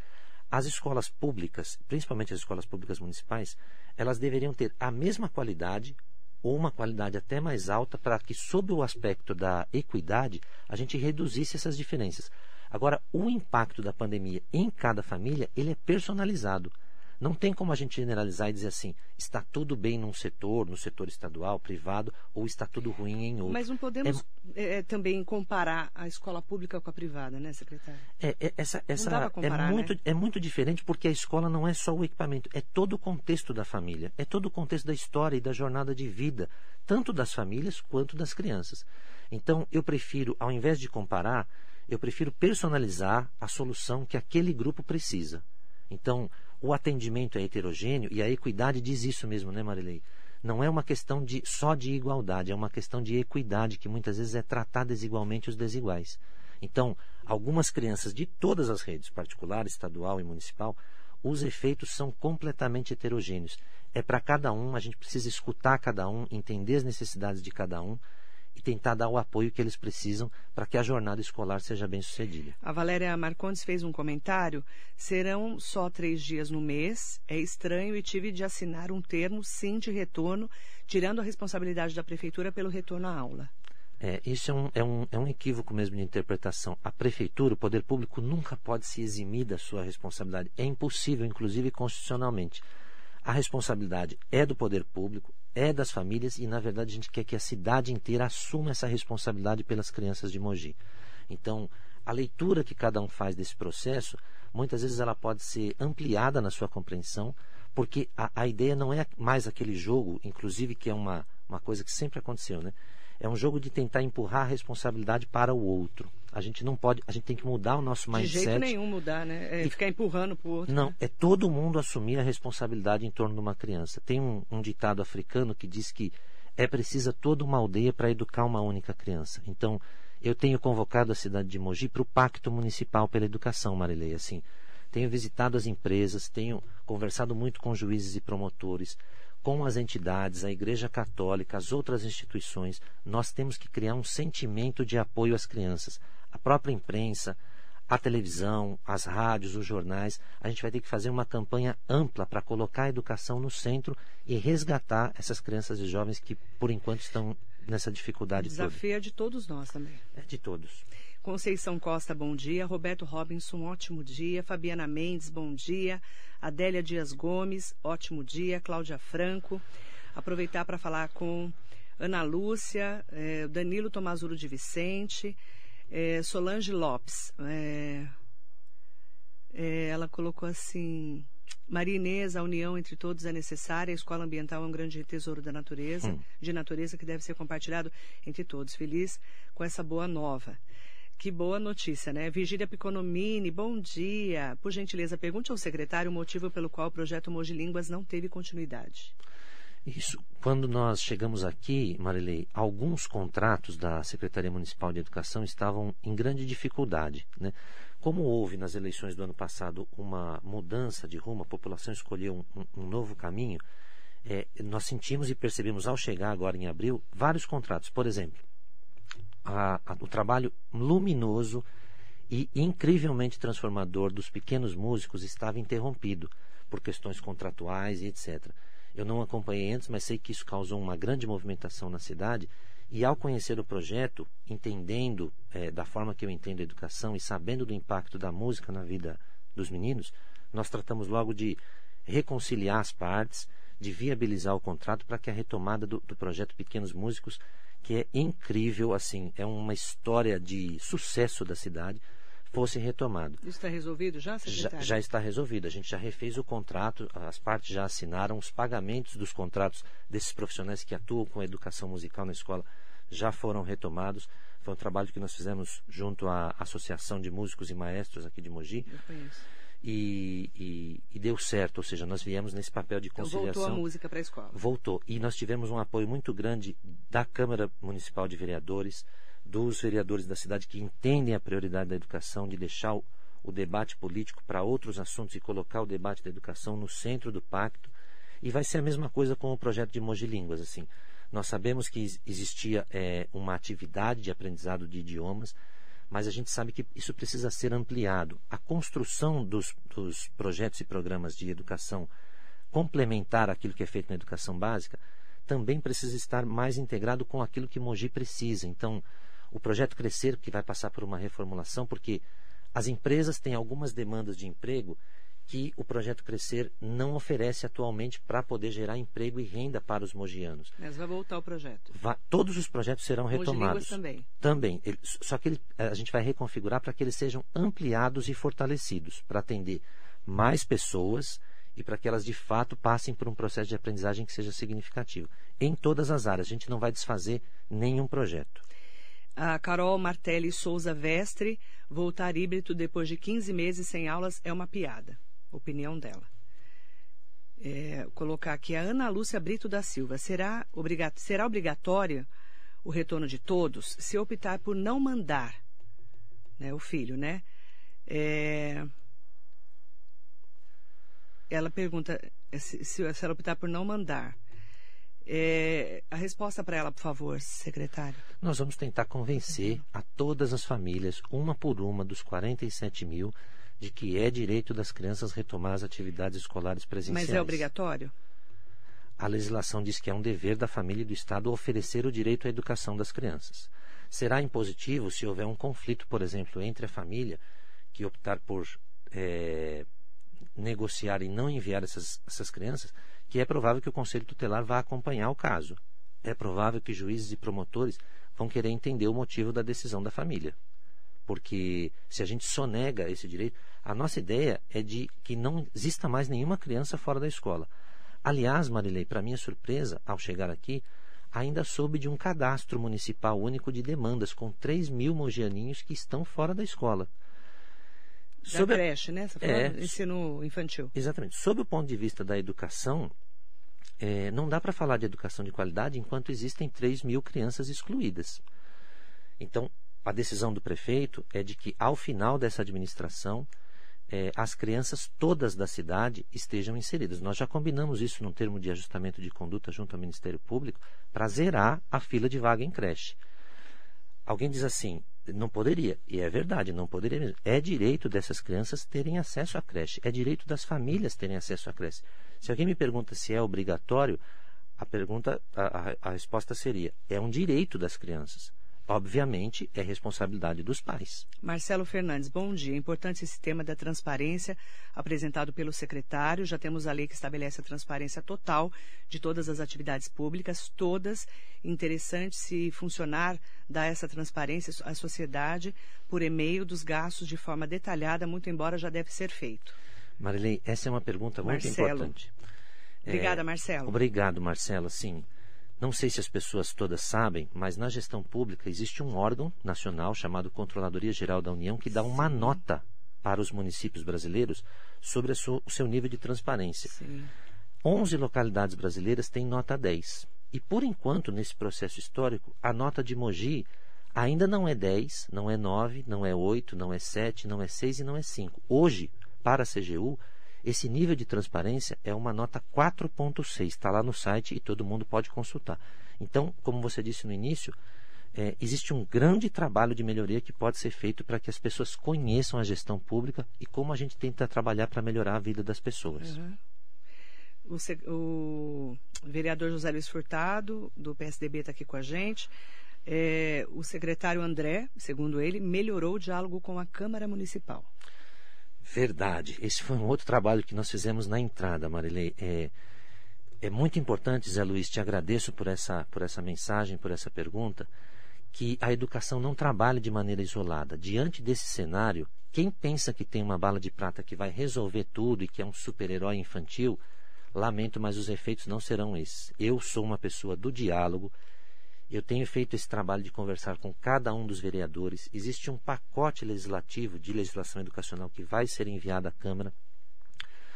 as escolas públicas, principalmente as escolas públicas municipais, elas deveriam ter a mesma qualidade ou uma qualidade até mais alta para que, sob o aspecto da equidade, a gente reduzisse essas diferenças. Agora, o impacto da pandemia em cada família, ele é personalizado. Não tem como a gente generalizar e dizer assim, está tudo bem num setor, no setor estadual, privado, ou está tudo ruim em outro. Mas não podemos é, é, também comparar a escola pública com a privada, né, secretário? É, é essa, essa comparar, é, muito, né? é muito diferente porque a escola não é só o equipamento, é todo o contexto da família, é todo o contexto da história e da jornada de vida, tanto das famílias quanto das crianças. Então, eu prefiro, ao invés de comparar, eu prefiro personalizar a solução que aquele grupo precisa. Então, o atendimento é heterogêneo e a equidade diz isso mesmo, né, Marilei? Não é uma questão de, só de igualdade, é uma questão de equidade, que muitas vezes é tratar desigualmente os desiguais. Então, algumas crianças de todas as redes, particular, estadual e municipal, os efeitos são completamente heterogêneos. É para cada um, a gente precisa escutar cada um, entender as necessidades de cada um e tentar dar o apoio que eles precisam para que a jornada escolar seja bem sucedida. A Valéria Marcondes fez um comentário: serão só três dias no mês. É estranho e tive de assinar um termo sim de retorno, tirando a responsabilidade da prefeitura pelo retorno à aula. É, isso é um, é, um, é um equívoco mesmo de interpretação. A prefeitura, o poder público, nunca pode se eximir da sua responsabilidade. É impossível, inclusive constitucionalmente. A responsabilidade é do poder público, é das famílias e, na verdade, a gente quer que a cidade inteira assuma essa responsabilidade pelas crianças de Mogi. Então, a leitura que cada um faz desse processo, muitas vezes ela pode ser ampliada na sua compreensão, porque a, a ideia não é mais aquele jogo, inclusive que é uma, uma coisa que sempre aconteceu, né? É um jogo de tentar empurrar a responsabilidade para o outro. A gente não pode, a gente tem que mudar o nosso mindset. De jeito nenhum mudar, né? É e, ficar empurrando para o outro. Não, é todo mundo assumir a responsabilidade em torno de uma criança. Tem um, um ditado africano que diz que é precisa toda uma aldeia para educar uma única criança. Então, eu tenho convocado a cidade de Mogi para o Pacto Municipal pela Educação, Marilei. Assim, tenho visitado as empresas, tenho conversado muito com juízes e promotores, com as entidades, a Igreja Católica, as outras instituições. Nós temos que criar um sentimento de apoio às crianças. A própria imprensa, a televisão, as rádios, os jornais, a gente vai ter que fazer uma campanha ampla para colocar a educação no centro e resgatar essas crianças e jovens que, por enquanto, estão nessa dificuldade o desafio toda. é de todos nós também. É de todos. Conceição Costa, bom dia. Roberto Robinson, ótimo dia. Fabiana Mendes, bom dia. Adélia Dias Gomes, ótimo dia. Cláudia Franco. Aproveitar para falar com Ana Lúcia, eh, Danilo Tomazuro de Vicente, eh, Solange Lopes. Eh, eh, ela colocou assim. Maria Inês, a união entre todos é necessária. A escola ambiental é um grande tesouro da natureza, hum. de natureza que deve ser compartilhado entre todos. Feliz com essa boa nova. Que boa notícia, né? Vigília Piconomini, bom dia. Por gentileza, pergunte ao secretário o motivo pelo qual o projeto Moji Línguas não teve continuidade. Isso. Quando nós chegamos aqui, Marilei, alguns contratos da Secretaria Municipal de Educação estavam em grande dificuldade. Né? Como houve nas eleições do ano passado uma mudança de rumo, a população escolheu um, um, novo caminho, é, nós sentimos e percebemos ao chegar agora em abril vários contratos. Por exemplo, a, a, o trabalho luminoso e incrivelmente transformador dos pequenos músicos estava interrompido por questões contratuais e etc. Eu não acompanhei antes, mas sei que isso causou uma grande movimentação na cidade. E ao conhecer o projeto, entendendo é, da forma que eu entendo a educação e sabendo do impacto da música na vida dos meninos, nós tratamos logo de reconciliar as partes, de viabilizar o contrato para que a retomada do, do projeto Pequenos Músicos que é incrível, assim, é uma história de sucesso da cidade, fosse retomado. Isso está resolvido já, secretário? Já, já, está resolvido. A gente já refez o contrato, as partes já assinaram, os pagamentos dos contratos desses profissionais que atuam com a educação musical na escola já foram retomados. Foi um trabalho que nós fizemos junto à Associação de Músicos e Maestros aqui de Mogi. Eu conheço e, e, e, deu certo, ou seja, nós viemos nesse papel de conciliação. Então voltou a música para a escola. Voltou. E nós tivemos um apoio muito grande da Câmara Municipal de Vereadores, dos vereadores da cidade que entendem a prioridade da educação, de deixar o, o debate político para outros assuntos e colocar o debate da educação no centro do pacto. E vai ser a mesma coisa com o projeto de Mogi Línguas. Assim. Nós sabemos que existia é, uma atividade de aprendizado de idiomas, mas a gente sabe que isso precisa ser ampliado. A construção dos, dos projetos e programas de educação complementar aquilo que é feito na educação básica também precisa estar mais integrado com aquilo que Mogi precisa. Então, o projeto Crescer, que vai passar por uma reformulação, porque as empresas têm algumas demandas de emprego que o projeto Crescer não oferece atualmente para poder gerar emprego e renda para os mogianos. Mas vai voltar o projeto. Vai, todos os projetos serão retomados. também. Também. Ele, só que ele, a gente vai reconfigurar para que eles sejam ampliados e fortalecidos, para atender mais pessoas e para que elas de fato passem por um processo de aprendizagem que seja significativo. Em todas as áreas, a gente não vai desfazer nenhum projeto. A Carol Martelli Souza Vestre, voltar híbrido depois de 15 meses sem aulas é uma piada opinião dela. É, colocar aqui a Ana Lúcia Brito da Silva. Será, obriga será obrigatório o retorno de todos se optar por não mandar né, o filho, né? É, ela pergunta se, se, ela optar por não mandar. É, a resposta para ela, por favor, secretário. Nós vamos tentar convencer a todas as famílias, uma por uma, dos 47 mil, de que é direito das crianças retomar as atividades escolares presenciais. Mas é obrigatório? A legislação diz que é um dever da família e do Estado oferecer o direito à educação das crianças. Será impositivo se houver um conflito, por exemplo, entre a família que optar por é, negociar e não enviar essas, essas crianças, que é provável que o Conselho Tutelar vá acompanhar o caso. É provável que juízes e promotores vão querer entender o motivo da decisão da família porque se a gente sonega esse direito, a nossa ideia é de que não exista mais nenhuma criança fora da escola. Aliás, Marilei, para minha surpresa, ao chegar aqui, ainda soube de um cadastro municipal único de demandas com 3 mil mogianinhos que estão fora da escola. Da Sobre creche, né? Você é, ensino infantil. Exatamente. Sob o ponto de vista da educação, é, não dá para falar de educação de qualidade enquanto existem 3 mil crianças excluídas. Então, a decisão do prefeito é de que, ao final dessa administração, é, as crianças todas da cidade estejam inseridas. Nós já combinamos isso num termo de ajustamento de conduta junto ao Ministério Público para zerar a fila de vaga em creche. Alguém diz assim, não poderia, e é verdade, não poderia mesmo. É direito dessas crianças terem acesso à creche, é direito das famílias terem acesso à creche. Se alguém me pergunta se é obrigatório, a pergunta, a, a, a resposta seria: é um direito das crianças obviamente, é responsabilidade dos pais. Marcelo Fernandes, bom dia. Importante esse tema da transparência apresentado pelo secretário. Já temos a lei que estabelece a transparência total de todas as atividades públicas, todas. Interessante se funcionar, dar essa transparência à sociedade por e-mail dos gastos de forma detalhada, muito embora já deve ser feito. Marilei, essa é uma pergunta Marcelo. muito importante. Obrigada, é, Marcelo. Obrigado, Marcelo. Sim. Não sei se as pessoas todas sabem, mas na gestão pública existe um órgão nacional chamado Controladoria Geral da União que dá uma nota para os municípios brasileiros sobre sua, o seu nível de transparência. Sim. 11 localidades brasileiras têm nota 10. E por enquanto, nesse processo histórico, a nota de Mogi ainda não é 10, não é 9, não é 8, não é 7, não é 6 e não é 5. Hoje, para a CGU, esse nível de transparência é uma nota 4.6, está lá no site e todo mundo pode consultar. Então, como você disse no início, é, existe um grande trabalho de melhoria que pode ser feito para que as pessoas conheçam a gestão pública e como a gente tenta trabalhar para melhorar a vida das pessoas. Uhum. O, o, vereador José Luiz Furtado, do PSDB, está aqui com a gente. É, o secretário André, segundo ele, melhorou o diálogo com a Câmara Municipal. Verdade. Esse foi um outro trabalho que nós fizemos na entrada, Marilei. É, é muito importante, Zé Luiz, te agradeço por essa, por essa mensagem, por essa pergunta, que a educação não trabalhe de maneira isolada. Diante desse cenário, quem pensa que tem uma bala de prata que vai resolver tudo e que é um super-herói infantil, lamento, mas os efeitos não serão esses. Eu sou uma pessoa do diálogo, eu tenho feito esse trabalho de conversar com cada um dos vereadores. Existe um pacote legislativo de legislação educacional que vai ser enviado à Câmara.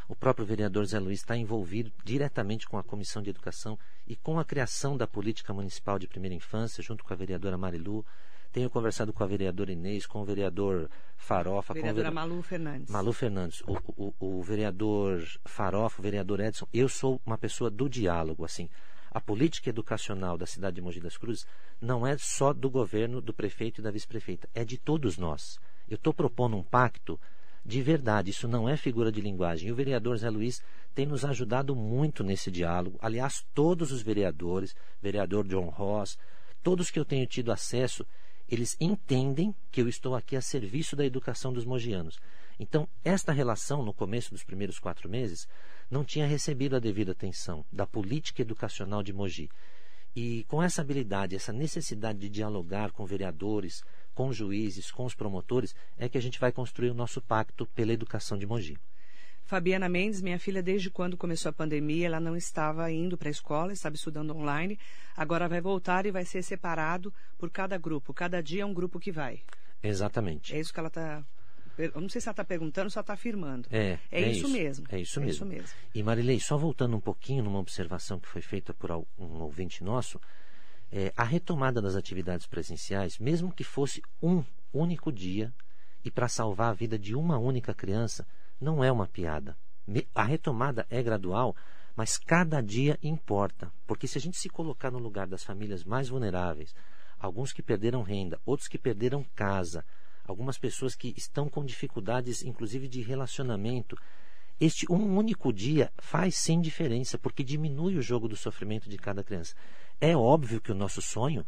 O próprio vereador Zé Luiz está envolvido diretamente com a Comissão de Educação e com a criação da política municipal de primeira infância, junto com a vereadora Marilu. Tenho conversado com a vereadora Inês, com o vereador Farofa. Vereadora com o Malu Fernandes. Malu Fernandes. O, o, o vereador Farofa, o vereador Edson. Eu sou uma pessoa do diálogo, assim a política educacional da cidade de Mogi das Cruzes não é só do governo, do prefeito e da vice-prefeita, é de todos nós. Eu estou propondo um pacto de verdade, isso não é figura de linguagem. E o vereador Zé Luiz tem nos ajudado muito nesse diálogo. Aliás, todos os vereadores, vereador John Ross, todos que eu tenho tido acesso, eles entendem que eu estou aqui a serviço da educação dos mogianos. Então, esta relação, no começo dos primeiros quatro meses, não tinha recebido a devida atenção da política educacional de Mogi. E com essa habilidade, essa necessidade de dialogar com vereadores, com juízes, com os promotores, é que a gente vai construir o nosso pacto pela educação de Mogi. Fabiana Mendes, minha filha, desde quando começou a pandemia, ela não estava indo para a escola, estava estudando online. Agora vai voltar e vai ser separado por cada grupo. Cada dia é um grupo que vai. Exatamente. É isso que ela está eu não sei se ela está perguntando ou se ela está afirmando. É, é, é isso, isso, mesmo. É isso, é mesmo. isso mesmo. E Marilei, só voltando um pouquinho numa observação que foi feita por um ouvinte nosso, é, a retomada das atividades presenciais, mesmo que fosse um único dia e para salvar a vida de uma única criança, não é uma piada. A retomada é gradual, mas cada dia importa, porque se a gente se colocar no lugar das famílias mais vulneráveis, alguns que perderam renda, outros que perderam casa, algumas pessoas que estão com dificuldades, inclusive de relacionamento. Este um único dia faz sim diferença, porque diminui o jogo do sofrimento de cada criança. É óbvio que o nosso sonho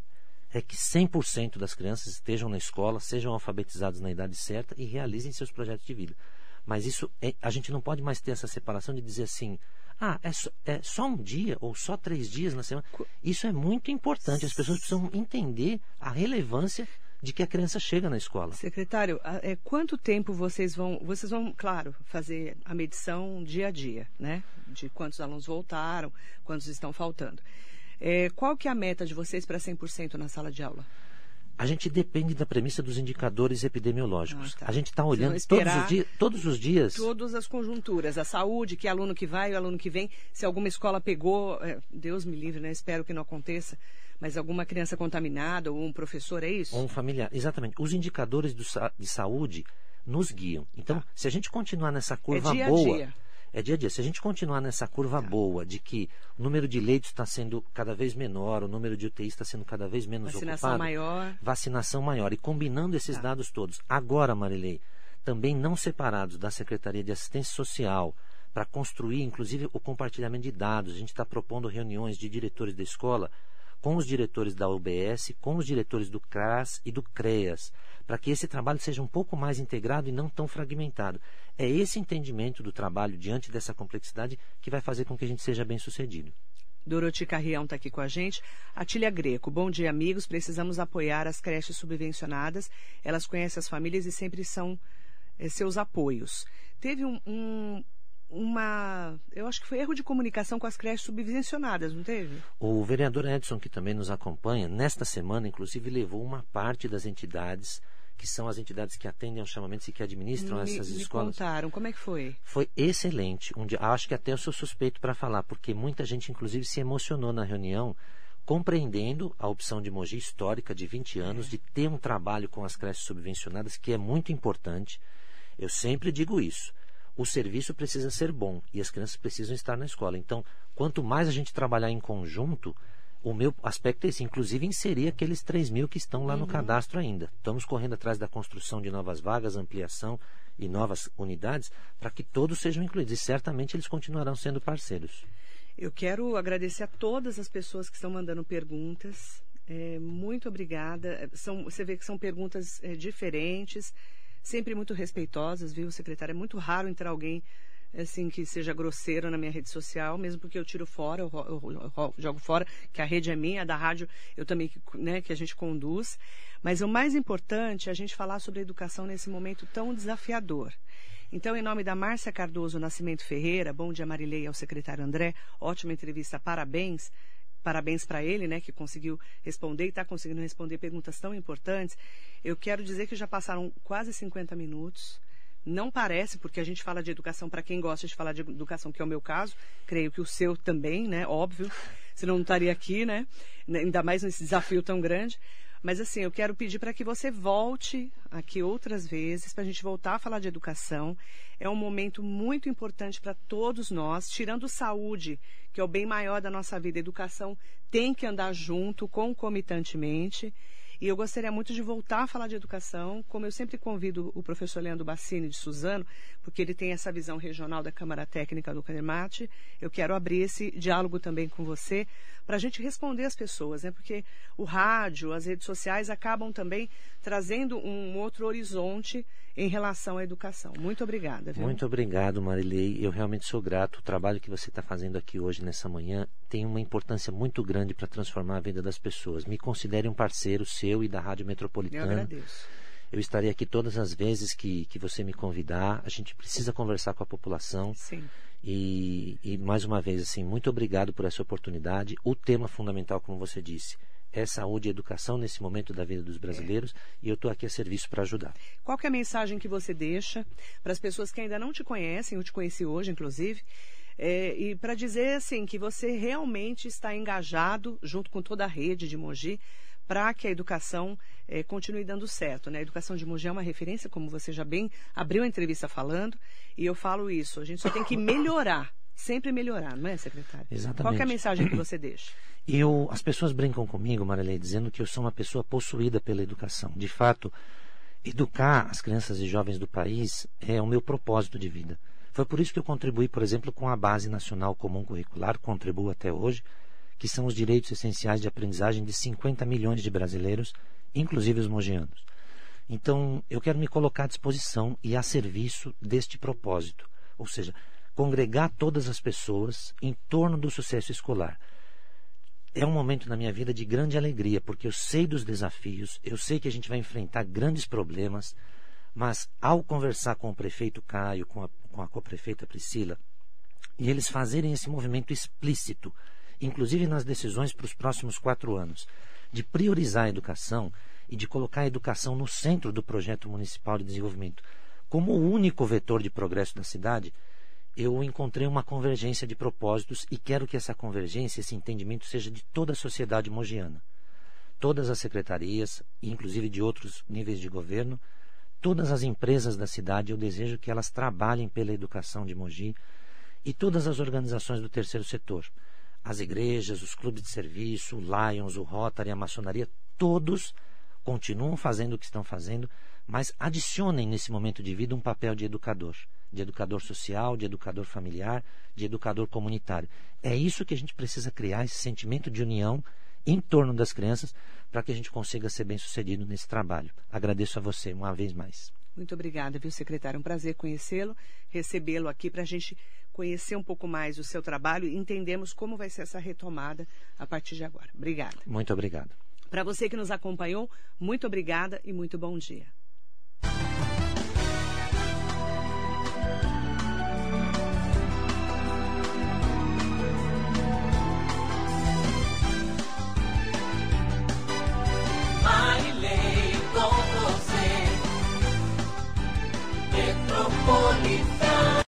é que 100% das crianças estejam na escola, sejam alfabetizadas na idade certa e realizem seus projetos de vida. Mas isso é, a gente não pode mais ter essa separação de dizer assim, ah, é só, é só um dia ou só três dias na semana. Isso é muito importante. As pessoas precisam entender a relevância de que a criança chega na escola. Secretário, é, quanto tempo vocês vão, vocês vão, claro, fazer a medição dia a dia, né? De quantos alunos voltaram, quantos estão faltando. É, qual que é a meta de vocês para 100% na sala de aula? A gente depende da premissa dos indicadores epidemiológicos. Ah, tá. A gente está olhando todos os, dias, todos os dias. Todas as conjunturas, a saúde, que aluno que vai, o aluno que vem, se alguma escola pegou, é, Deus me livre, né? Espero que não aconteça Mas alguma criança contaminada ou um professor, é isso? Ou um familiar, exatamente. Os indicadores do, de saúde nos guiam. Então, tá. se a gente continuar nessa curva é dia boa. A dia. É dia a dia. Se a gente continuar nessa curva tá. boa de que o número de leitos está sendo cada vez menor, o número de UTIs está sendo cada vez menos vacinação ocupado. maior. Vacinação maior. E combinando esses tá. dados todos. Agora, Marilei, também não separados da Secretaria de Assistência Social, para construir, inclusive, o compartilhamento de dados. A gente está propondo reuniões de diretores da escola com os diretores da UBS, com os diretores do CRAS e do CREAS, para que esse trabalho seja um pouco mais integrado e não tão fragmentado. É esse entendimento do trabalho diante dessa complexidade que vai fazer com que a gente seja bem sucedido. Doroti Carrião está aqui com a gente. Atília Greco, bom dia, amigos. Precisamos apoiar as creches subvencionadas. Elas conhecem as famílias e sempre são é, seus apoios. Teve um, um, uma. Eu acho que foi erro de comunicação com as creches subvencionadas, não teve? O vereador Edson, que também nos acompanha, nesta semana, inclusive, levou uma parte das entidades que são as entidades que atendem aos chamamentos e que administram me, essas me escolas. Contaram, como é que foi? Foi excelente. Um dia, acho que até eu sou suspeito para falar, porque muita gente, inclusive, se emocionou na reunião, compreendendo a opção de Mogi histórica de 20 anos, é. de ter um trabalho com as creches subvencionadas, que é muito importante. Eu sempre digo isso. O serviço precisa ser bom e as crianças precisam estar na escola. Então, quanto mais a gente trabalhar em conjunto, o meu aspecto é esse, inclusive inserir aqueles 3 mil que estão lá uhum. no cadastro ainda. Estamos correndo atrás da construção de novas vagas, ampliação e novas unidades para que todos sejam incluídos. E certamente eles continuarão sendo parceiros. Eu quero agradecer a todas as pessoas que estão mandando perguntas. É, muito obrigada. São, você vê que são perguntas é, diferentes sempre muito respeitosas, viu, secretária? É muito raro entrar alguém assim que seja grosseiro na minha rede social, mesmo porque eu tiro fora, eu, eu, eu, jogo fora, que a rede é minha, a da rádio eu também, né, que a gente conduz. Mas o mais importante é a gente falar sobre educação nesse momento tão desafiador. Então, em nome da Márcia Cardoso Nascimento Ferreira, bom dia Marilei ao secretário André, ótima entrevista, parabéns parabéns para ele, né, que conseguiu responder e está conseguindo responder perguntas tão importantes. Eu quero dizer que já passaram quase 50 minutos. Não parece, porque a gente fala de educação para quem gosta de falar de educação, que é o meu caso. Creio que o seu também, né? Óbvio. Senão não estaria aqui, né? Ainda mais nesse desafio tão grande. Mas assim, eu quero pedir para que você volte aqui outras vezes, para a gente voltar a falar de educação. É um momento muito importante para todos nós, tirando saúde, que é o bem maior da nossa vida. educação tem que andar junto, concomitantemente. E eu gostaria muito de voltar a falar de educação, como eu sempre convido o professor Leandro Bassini de Suzano, porque ele tem essa visão regional da Câmara Técnica do Canemate. Eu quero abrir esse diálogo também com você, para a gente responder as pessoas, né? Porque o rádio, as redes sociais acabam também trazendo um outro horizonte em relação à educação. Muito obrigada. Viu? Muito obrigado, Marilei. Eu realmente sou grato. O trabalho que você está fazendo aqui hoje, nessa manhã, tem uma importância muito grande para transformar a vida das pessoas. Me considere um parceiro seu e da Rádio Metropolitana. Eu agradeço. Eu estarei aqui todas as vezes que, que você me convidar. A gente precisa conversar com a população. Sim. E, e mais uma vez, assim, muito obrigado por essa oportunidade. O tema fundamental, como você disse, é saúde e educação nesse momento da vida dos brasileiros é. e eu estou aqui a serviço para ajudar. Qual é a mensagem que você deixa para as pessoas que ainda não te conhecem, eu te conheci hoje, inclusive, é, e para dizer assim que você realmente está engajado junto com toda a rede de Mogi para que a educação é, continue dando certo. Né? A educação de Mogi é uma referência, como você já bem abriu a entrevista falando, e eu falo isso. A gente só tem que melhorar, sempre melhorar, não é, secretário? Exatamente. Qual é a mensagem que você deixa? Eu, as pessoas brincam comigo, Marilei, dizendo que eu sou uma pessoa possuída pela educação. De fato, educar as crianças e jovens do país é o meu propósito de vida. Foi por isso que eu contribuí, por exemplo, com a Base Nacional Comum Curricular, contribuo até hoje, que são os direitos essenciais de aprendizagem de 50 milhões de brasileiros, inclusive os mogianos. Então, eu quero me colocar à disposição e a serviço deste propósito, ou seja, congregar todas as pessoas em torno do sucesso escolar é um momento na minha vida de grande alegria, porque eu sei dos desafios, eu sei que a gente vai enfrentar grandes problemas, mas ao conversar com o prefeito Caio, com a, com a co-prefeita Priscila, e eles fazerem esse movimento explícito, inclusive nas decisões para os próximos quatro anos, de priorizar a educação e de colocar a educação no centro do projeto municipal de desenvolvimento, como o único vetor de progresso da cidade, eu encontrei uma convergência de propósitos e quero que essa convergência, esse entendimento seja de toda a sociedade mogiana. Todas as secretarias, inclusive de outros níveis de governo, todas as empresas da cidade, eu desejo que elas trabalhem pela educação de Mogi e todas as organizações do terceiro setor. As igrejas, os clubes de serviço, o Lions, o Rotary, a maçonaria, todos continuam fazendo o que estão fazendo, mas adicionem nesse momento de vida um papel de educador de educador social, de educador familiar, de educador comunitário. É isso que a gente precisa criar, esse sentimento de união em torno das crianças, para que a gente consiga ser bem sucedido nesse trabalho. Agradeço a você uma vez mais. Muito obrigada, viu, secretário? Um prazer conhecê-lo, recebê-lo aqui para a gente conhecer um pouco mais o seu trabalho e entendermos como vai ser essa retomada a partir de agora. Obrigada. Muito obrigado. Para você que nos acompanhou, muito obrigada e muito bom dia. Metropolitana.